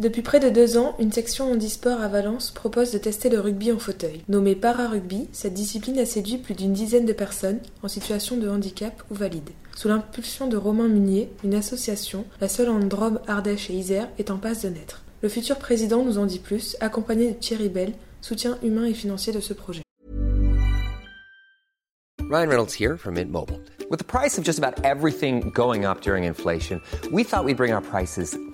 Depuis près de deux ans, une section handisport à Valence propose de tester le rugby en fauteuil. Nommé para-rugby, cette discipline a séduit plus d'une dizaine de personnes en situation de handicap ou valide. Sous l'impulsion de Romain Munier, une association, la seule en Drôme, Ardèche et Isère, est en passe de naître. Le futur président nous en dit plus, accompagné de Thierry Bell, soutien humain et financier de ce projet. Ryan Reynolds here from Mint Mobile. With the price of just about everything going up during inflation, we thought we'd bring our prices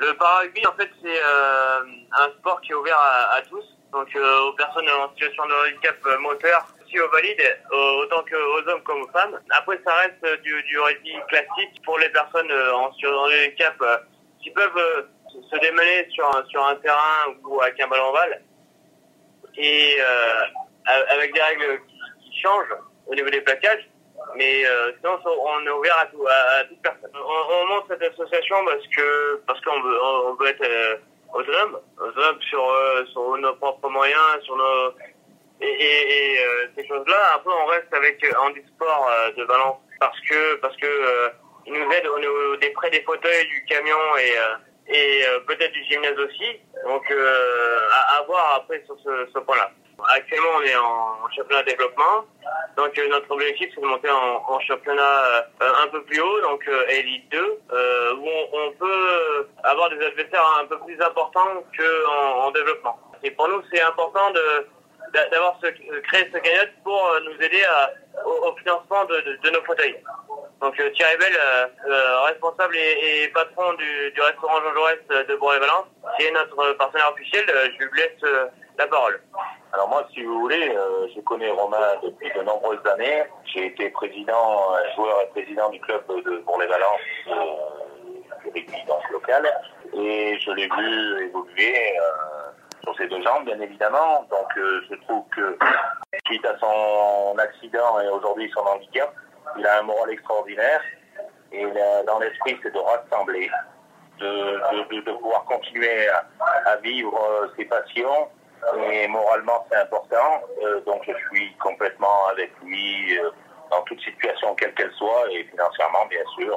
Le para-rugby, en fait, c'est euh, un sport qui est ouvert à, tous, donc euh, aux personnes en situation de handicap euh, moteur, aussi aux valides, euh, autant qu'aux hommes comme aux femmes. Après, ça reste du, du rugby classique pour les personnes euh, en situation de handicap qui peuvent se démener sur, un- sur un terrain ou avec un ballon balle et avec des règles qui, qui changent au niveau des plaquages. Mais euh, sinon, on est ouvert à, tout, à, à toute personne. On, on monte cette association parce que parce qu'on veut, on veut être euh, autonome, autonome sur, euh, sur nos propres moyens, sur nos et, et, euh, ces choses-là. Après, on reste avec Handisport euh, de Valence parce que parce que euh, ils nous aident au des prêts des fauteuils, du camion et et peut-être du gymnase aussi. Donc à, à voir après sur ce, ce point-là. Actuellement, on est en championnat de développement. Donc euh, notre objectif, c'est de monter en, championnat euh, un peu plus haut, donc euh, Elite 2, euh, où on, peut avoir des adversaires un peu plus importants qu'en en développement. Et pour nous, c'est important de d'a- d'avoir ce, créé ce cagnotte pour nous aider au, financement de, nos fauteuils. Donc Thierry Bell, responsable et, patron du, du restaurant Jean Jaurès de Bourg-et-Valence, qui est notre partenaire officiel, je lui laisse la parole. Alors moi, si vous voulez, euh, je connais Romain depuis de nombreuses années. J'ai été président, euh, joueur et président du club de Bourg-les-Valence, euh, du rugby donc local, et je l'ai vu évoluer euh, sur ses deux jambes, bien évidemment. Donc euh, je trouve que suite à son accident et aujourd'hui son handicap, il a un moral extraordinaire. Et dans l'esprit, c'est de rassembler, de, de- de- de pouvoir continuer à, à vivre euh, ses passions. Et moralement, c'est important. Euh, donc, je suis complètement avec lui euh, dans toute situation, quelle qu'elle soit, et financièrement, bien sûr.